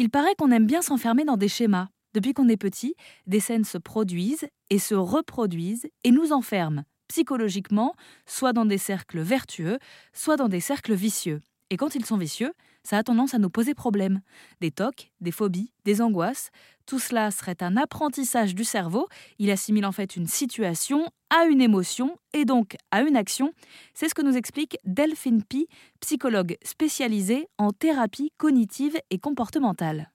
Il paraît qu'on aime bien s'enfermer dans des schémas. Depuis qu'on est petit, des scènes se produisent et se reproduisent et nous enferment psychologiquement, soit dans des cercles vertueux, soit dans des cercles vicieux. Et quand ils sont vicieux, ça a tendance à nous poser problème. Des tocs, des phobies, des angoisses. Tout cela serait un apprentissage du cerveau. Il assimile en fait une situation à une émotion et donc à une action. C'est ce que nous explique Delphine Pi, psychologue spécialisée en thérapie cognitive et comportementale.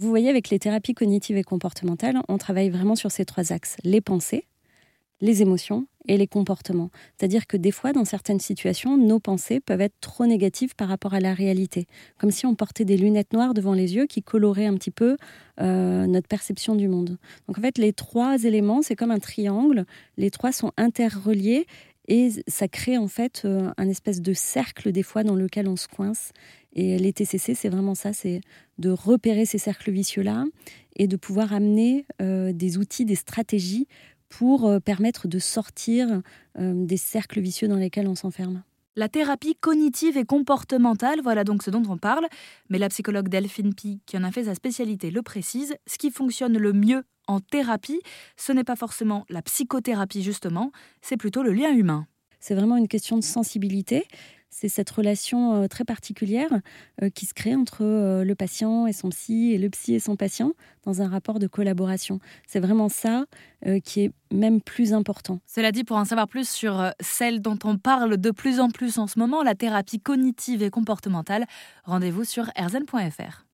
Vous voyez, avec les thérapies cognitives et comportementales, on travaille vraiment sur ces trois axes. Les pensées, les émotions et les comportements. C'est-à-dire que des fois, dans certaines situations, nos pensées peuvent être trop négatives par rapport à la réalité, comme si on portait des lunettes noires devant les yeux qui coloraient un petit peu euh, notre perception du monde. Donc en fait, les trois éléments, c'est comme un triangle, les trois sont interreliés et ça crée en fait euh, un espèce de cercle des fois dans lequel on se coince. Et les TCC, c'est vraiment ça, c'est de repérer ces cercles vicieux-là et de pouvoir amener euh, des outils, des stratégies pour euh, permettre de sortir euh, des cercles vicieux dans lesquels on s'enferme. La thérapie cognitive et comportementale, voilà donc ce dont on parle. Mais la psychologue Delphine Pi, qui en a fait sa spécialité, le précise. Ce qui fonctionne le mieux en thérapie, ce n'est pas forcément la psychothérapie justement, c'est plutôt le lien humain. C'est vraiment une question de sensibilité c'est cette relation euh, très particulière euh, qui se crée entre euh, le patient et son psy et le psy et son patient dans un rapport de collaboration. C'est vraiment ça qui est même plus important. Cela dit, pour en savoir plus sur celle dont on parle de plus en plus en ce moment, la thérapie cognitive et comportementale, rendez-vous sur erzen.fr.